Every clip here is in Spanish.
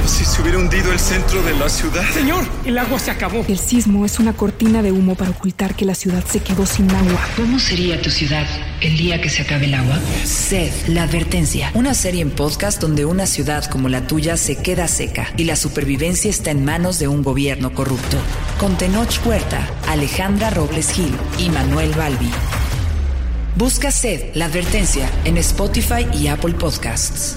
Como si se hubiera hundido el centro de la ciudad. Señor, el agua se acabó. El sismo es una cortina de humo para ocultar que la ciudad se quedó sin agua. ¿Cómo sería tu ciudad el día que se acabe el agua? Sed, la advertencia. Una serie en podcast donde una ciudad como la tuya se queda seca y la supervivencia está en manos de un gobierno corrupto. Con Tenoch Puerta, Alejandra Robles Gil y Manuel Balbi. Busca Sed, la advertencia en Spotify y Apple Podcasts.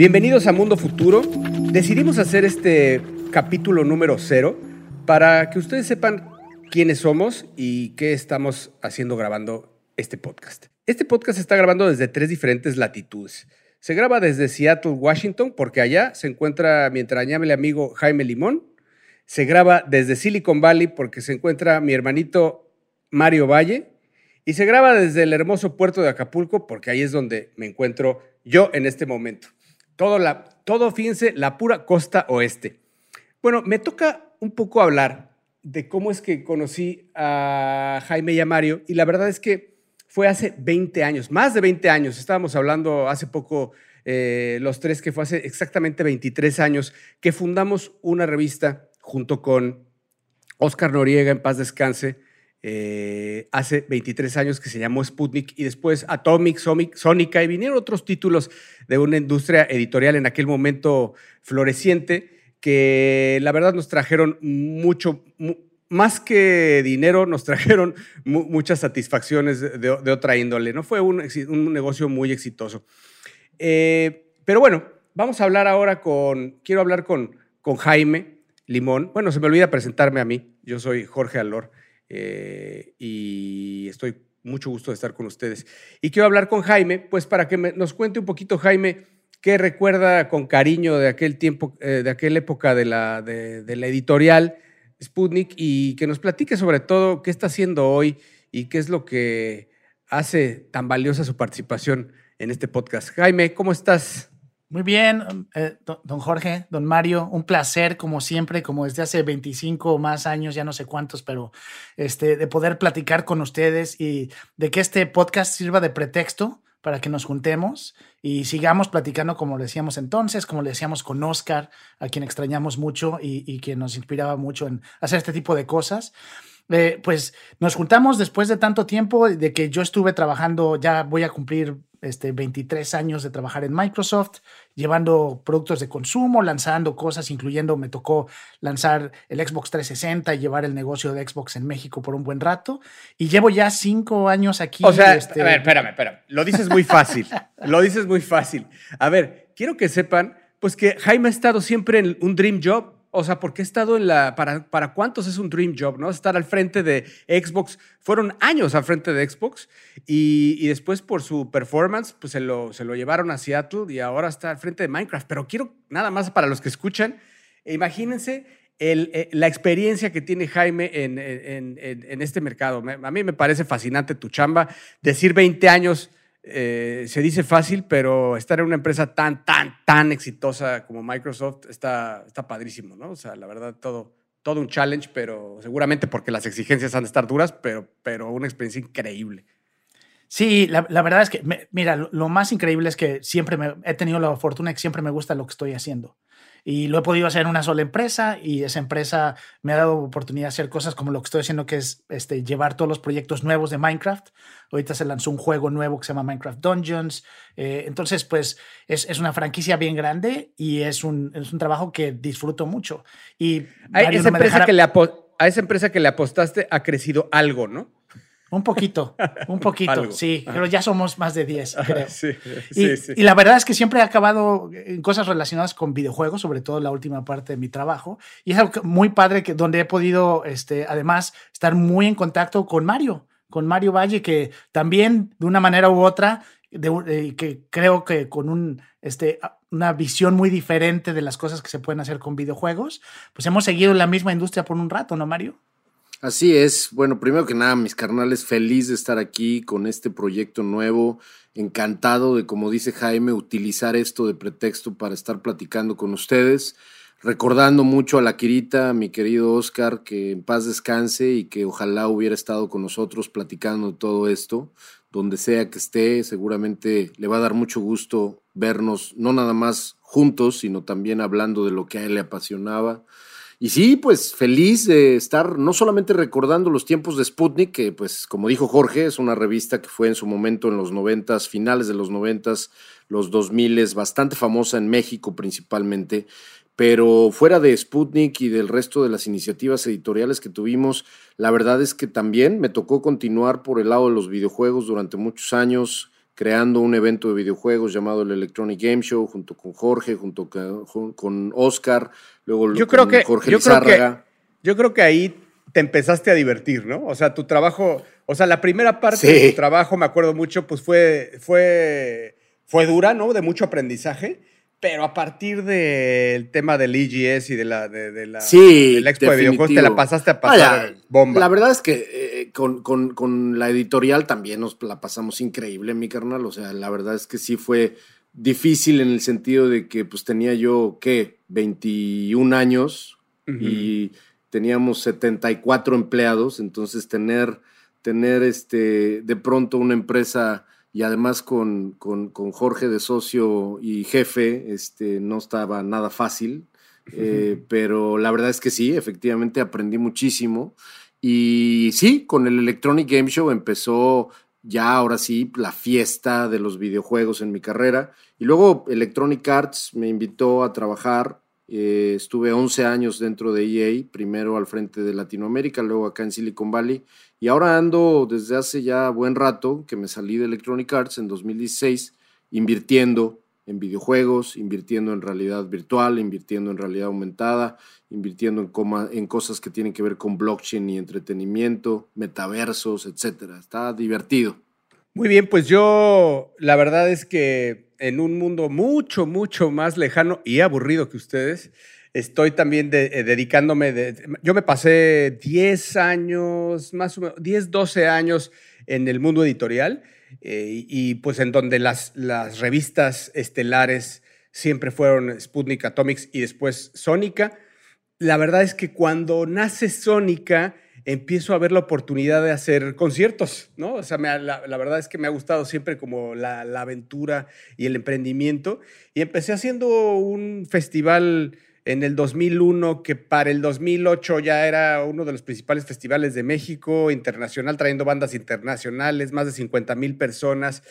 Bienvenidos a Mundo Futuro. Decidimos hacer este capítulo número cero para que ustedes sepan quiénes somos y qué estamos haciendo grabando este podcast. Este podcast se está grabando desde tres diferentes latitudes. Se graba desde Seattle, Washington, porque allá se encuentra mi entrañable amigo Jaime Limón. Se graba desde Silicon Valley porque se encuentra mi hermanito Mario Valle. Y se graba desde el hermoso puerto de Acapulco porque ahí es donde me encuentro yo en este momento. Todo, la, todo, fíjense, la pura costa oeste. Bueno, me toca un poco hablar de cómo es que conocí a Jaime y a Mario, y la verdad es que fue hace 20 años, más de 20 años. Estábamos hablando hace poco, eh, los tres, que fue hace exactamente 23 años, que fundamos una revista junto con Oscar Noriega, en paz descanse, eh, hace 23 años que se llamó Sputnik y después Atomic, Sonic, Sónica y vinieron otros títulos de una industria editorial en aquel momento floreciente que la verdad nos trajeron mucho, mu más que dinero, nos trajeron mu muchas satisfacciones de, otra índole. ¿no? Fue un, un negocio muy exitoso. Eh, pero bueno, vamos a hablar ahora con, quiero hablar con, con Jaime Limón. Bueno, se me olvida presentarme a mí. Yo soy Jorge Alor. Eh, y estoy mucho gusto de estar con ustedes. Y quiero hablar con Jaime, pues para que me, nos cuente un poquito, Jaime, qué recuerda con cariño de aquel tiempo, eh, de aquella época de la, de, de la editorial Sputnik y que nos platique sobre todo qué está haciendo hoy y qué es lo que hace tan valiosa su participación en este podcast. Jaime, ¿cómo estás? Muy bien, eh, don Jorge, don Mario, un placer como siempre, como desde hace 25 o más años, ya no sé cuántos, pero este, de poder platicar con ustedes y de que este podcast sirva de pretexto para que nos juntemos y sigamos platicando como le decíamos entonces, como le decíamos con Oscar, a quien extrañamos mucho y, y quien nos inspiraba mucho en hacer este tipo de cosas. Eh, pues nos juntamos después de tanto tiempo de que yo estuve trabajando, ya voy a cumplir este, 23 años de trabajar en Microsoft, llevando productos de consumo, lanzando cosas, incluyendo me tocó lanzar el Xbox 360 y llevar el negocio de Xbox en México por un buen rato. Y llevo ya cinco años aquí. O sea, este... a ver, espérame, espérame. Lo dices muy fácil. lo dices muy fácil. A ver, quiero que sepan, pues que Jaime ha estado siempre en un dream job. O sea, porque he estado en la. Para, ¿Para cuántos es un dream job, no? Estar al frente de Xbox. Fueron años al frente de Xbox y, y después por su performance, pues se lo, se lo llevaron a Seattle y ahora está al frente de Minecraft. Pero quiero, nada más para los que escuchan, imagínense el, eh, la experiencia que tiene Jaime en, en, en, este mercado. Me, a mí me parece fascinante tu chamba. Decir 20 años. Eh, se dice fácil, pero estar en una empresa tan, tan, tan exitosa como Microsoft está, está padrísimo, ¿no? O sea, la verdad, todo, todo un challenge, pero seguramente porque las exigencias han de estar duras, pero, pero una experiencia increíble. Sí, la, la verdad es que, mira, lo, lo, más increíble es que siempre me, he tenido la fortuna que siempre me gusta lo que estoy haciendo. Y lo he podido hacer en una sola empresa y esa empresa me ha dado oportunidad de hacer cosas como lo que estoy haciendo, que es este, llevar todos los proyectos nuevos de Minecraft. Ahorita se lanzó un juego nuevo que se llama Minecraft Dungeons. Eh, entonces, pues es, es, una franquicia bien grande y es un, es un trabajo que disfruto mucho. Y a esa, empresa que le a esa empresa que le apostaste ha crecido algo, ¿no? Un poquito, un poquito, Algo. sí, pero ya somos más de 10, creo. Sí, Y, sí, sí. y la verdad es que siempre he acabado en cosas relacionadas con videojuegos, sobre todo la última parte de mi trabajo. Y es algo muy padre que, donde he podido, este, además, estar muy en contacto con Mario, con Mario Valle, que también de una manera u otra, de eh, que creo que con un, este, una visión muy diferente de las cosas que se pueden hacer con videojuegos, pues hemos seguido la misma industria por un rato, ¿no, Mario? Así es. Bueno, primero que nada, mis carnales, feliz de estar aquí con este proyecto nuevo. Encantado de, como dice Jaime, utilizar esto de pretexto para estar platicando con ustedes. Recordando mucho a la Quirita, mi querido Oscar, que en paz descanse y que ojalá hubiera estado con nosotros platicando todo esto. Donde sea que esté, seguramente le va a dar mucho gusto vernos, no nada más juntos, sino también hablando de lo que a él le apasionaba. Y sí, pues feliz de estar no solamente recordando los tiempos de Sputnik, que pues como dijo Jorge, es una revista que fue en su momento en los noventas, finales de los noventas, los dos miles, bastante famosa en México principalmente, pero fuera de Sputnik y del resto de las iniciativas editoriales que tuvimos, la verdad es que también me tocó continuar por el lado de los videojuegos durante muchos años, creando un evento de videojuegos llamado el Electronic Game Show, junto con Jorge, junto con, Oscar, luego Yo con creo que- Jorge yo creo que- Lizárraga. Yo creo que ahí te empezaste a divertir, ¿no? O sea, tu trabajo, o sea, la primera parte Sí. de tu trabajo, me acuerdo mucho, pues fue, fue, fue dura, ¿no? De mucho aprendizaje, pero a partir del tema del EGS y de la, de, de la, Sí, de la expo de videojuegos, te la pasaste a pasar bomba. La verdad es que eh, con, con- con la editorial también nos la pasamos increíble, mi carnal. O sea, la verdad es que sí fue difícil en el sentido de que pues tenía yo, ¿qué? 21 años y teníamos 74 empleados, entonces tener, tener este, de pronto una empresa y además con, con- con Jorge de socio y jefe, este, no estaba nada fácil, eh, pero la verdad es que sí, efectivamente aprendí muchísimo. Y sí, con el Electronic Game Show empezó ya ahora sí la fiesta de los videojuegos en mi carrera. Y luego Electronic Arts me invitó a trabajar. Eh, estuve 11 años dentro de EA, primero al frente de Latinoamérica, luego acá en Silicon Valley. Y ahora ando desde hace ya buen rato que me salí de Electronic Arts en 2016, invirtiendo en videojuegos, invirtiendo en realidad virtual, invirtiendo en realidad aumentada, invirtiendo en, en cosas que tienen que ver con blockchain y entretenimiento, metaversos, etcétera. Está divertido. Muy bien, pues yo la verdad es que en un mundo mucho, mucho más lejano y aburrido que ustedes, estoy también eh, dedicándome, de- yo me pasé 10 años, más o menos, 10, 12 años en el mundo editorial eh, y, y, pues en donde las, las revistas estelares siempre fueron Sputnik Atomics y después Sónica. La verdad es que cuando nace Sónica, empiezo a ver la oportunidad de hacer conciertos, ¿no? O sea, la verdad es que me ha gustado siempre como la, la aventura y el emprendimiento. Y empecé haciendo un festival en el 2001 que para el 2008 ya era uno de los principales festivales de México, internacional, trayendo bandas internacionales, más de 50 mil personas.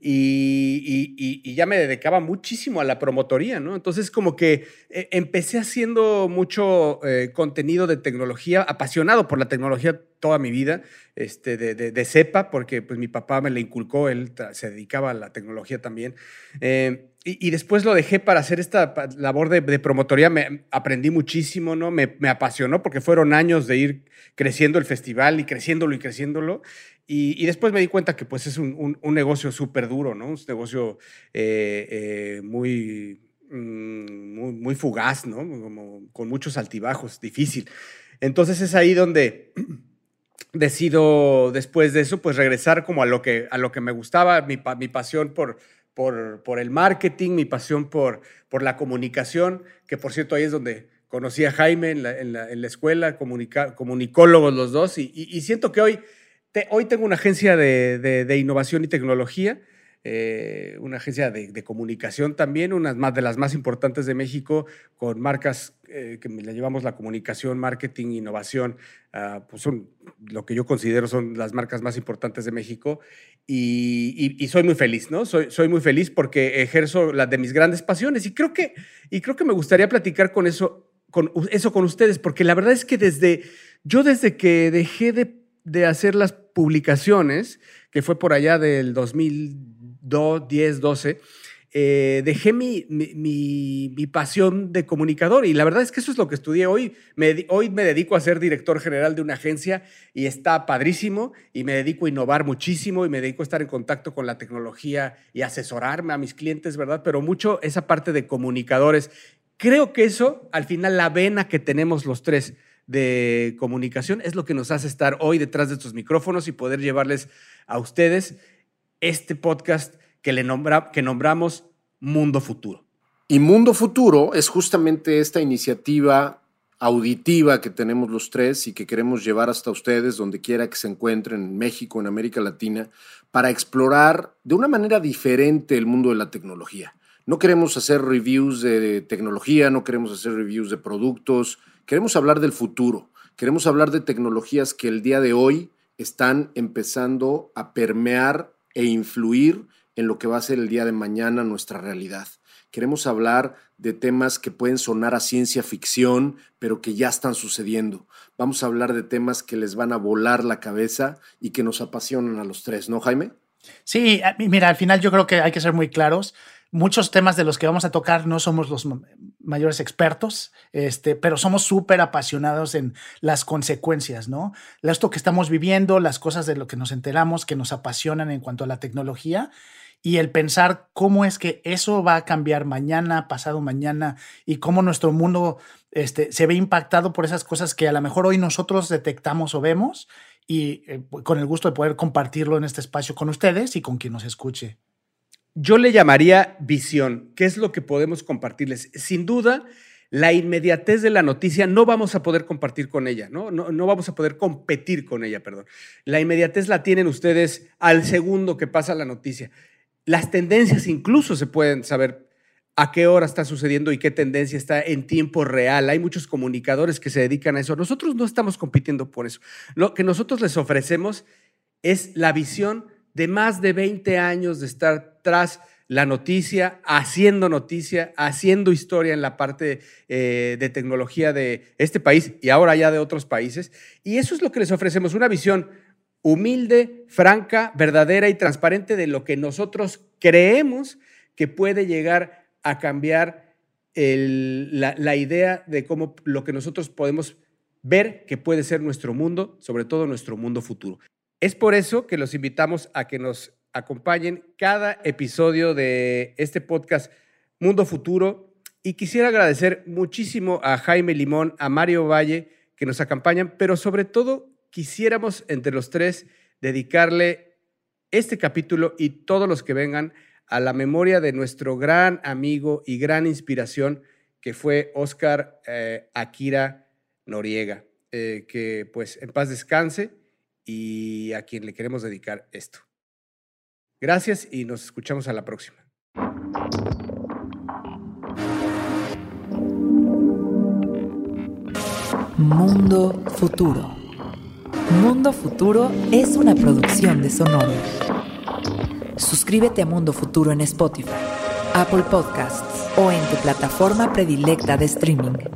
Y, ya me dedicaba muchísimo a la promotoría, ¿no? Entonces como que eh, empecé haciendo mucho eh, contenido de tecnología, apasionado por la tecnología toda mi vida, este, de, de, cepa, porque pues mi papá me la inculcó, él se dedicaba a la tecnología también. Eh, y, después lo dejé para hacer esta labor de, promotoría, me aprendí muchísimo, ¿no? Me apasionó porque fueron años de ir creciendo el festival y creciéndolo y creciéndolo. Y, y después me di cuenta que pues es un, un- un negocio súper duro, ¿no? Un negocio eh, eh, muy, mm, muy, muy fugaz, ¿no? Como con muchos altibajos, difícil. Entonces es ahí donde decido después de eso pues regresar como a lo que, a lo que me gustaba, mi, mi pasión por, por, por el marketing, mi pasión por, por la comunicación, que por cierto ahí es donde conocí a Jaime en la, en la- en la escuela, comunica- comunicólogos los dos, y, y- y siento que hoy, hoy tengo una agencia de, de- innovación y tecnología, eh, una agencia de, comunicación también, una más de las más importantes de México, con marcas eh, que le llevamos la comunicación, marketing, innovación, ah, pues son lo que yo considero son las marcas más importantes de México. Y, soy muy feliz, ¿no? Soy, muy feliz porque ejerzo la de mis grandes pasiones. Y creo que, y creo que me gustaría platicar con eso, con eso con ustedes, porque la verdad es que desde, yo desde que dejé de, de hacer las publicaciones, que fue por allá del 2010, 12, eh, dejé mi, mi, mi, pasión de comunicador y la verdad es que eso es lo que estudié hoy. Me, hoy me dedico a ser director general de una agencia y está padrísimo y me dedico a innovar muchísimo y me dedico a estar en contacto con la tecnología y asesorarme a mis clientes, ¿verdad? Pero mucho esa parte de comunicadores. Creo que eso, al final, la vena que tenemos los tres de comunicación es lo que nos hace estar hoy detrás de estos micrófonos y poder llevarles a ustedes este podcast que, le nombra, que nombramos Mundo Futuro. Y Mundo Futuro es justamente esta iniciativa auditiva que tenemos los tres y que queremos llevar hasta ustedes donde quiera que se encuentren en México, en América Latina, para explorar de una manera diferente el mundo de la tecnología. No queremos hacer reviews de tecnología, no queremos hacer reviews de productos, queremos hablar del futuro, queremos hablar de tecnologías que el día de hoy están empezando a permear e influir en lo que va a ser el día de mañana nuestra realidad. Queremos hablar de temas que pueden sonar a ciencia ficción, pero que ya están sucediendo. Vamos a hablar de temas que les van a volar la cabeza y que nos apasionan a los tres, ¿no, Jaime? Sí, mira, al final yo creo que hay que ser muy claros. Muchos temas de los que vamos a tocar no somos los mayores expertos, este, pero somos súper apasionados en las consecuencias, ¿no? Esto que estamos viviendo, las cosas de lo que nos enteramos, que nos apasionan en cuanto a la tecnología y el pensar cómo es que eso va a cambiar mañana, pasado mañana y cómo nuestro mundo este, se ve impactado por esas cosas que a lo mejor hoy nosotros detectamos o vemos y eh, con el gusto de poder compartirlo en este espacio con ustedes y con quien nos escuche. Yo le llamaría visión. ¿Qué es lo que podemos compartirles? Sin duda, la inmediatez de la noticia no vamos a poder compartir con ella, ¿no? No, vamos a poder competir con ella, perdón. La inmediatez la tienen ustedes al segundo que pasa la noticia. Las tendencias incluso se pueden saber a qué hora está sucediendo y qué tendencia está en tiempo real. Hay muchos comunicadores que se dedican a eso. Nosotros no estamos compitiendo por eso. Lo que nosotros les ofrecemos es la visión de más de 20 años de estar tras la noticia, haciendo noticia, haciendo historia en la parte eh, de tecnología de este país y ahora ya de otros países. Y eso es lo que les ofrecemos, una visión humilde, franca, verdadera y transparente de lo que nosotros creemos que puede llegar a cambiar la, la idea de cómo lo que nosotros podemos ver que puede ser nuestro mundo, sobre todo nuestro mundo futuro. Es por eso que los invitamos a que nos acompañen cada episodio de este podcast Mundo Futuro. Y quisiera agradecer muchísimo a Jaime Limón, a Mario Valle, que nos acompañan, pero sobre todo quisiéramos entre los tres dedicarle este capítulo y todos los que vengan a la memoria de nuestro gran amigo y gran inspiración que fue Oscar eh, Akira Noriega, eh, que pues en paz descanse y a quien le queremos dedicar esto. Gracias y nos escuchamos a la próxima. Mundo Futuro. Mundo Futuro es una producción de Sonoro. Suscríbete a Mundo Futuro en Spotify, Apple Podcasts o en tu plataforma predilecta de streaming.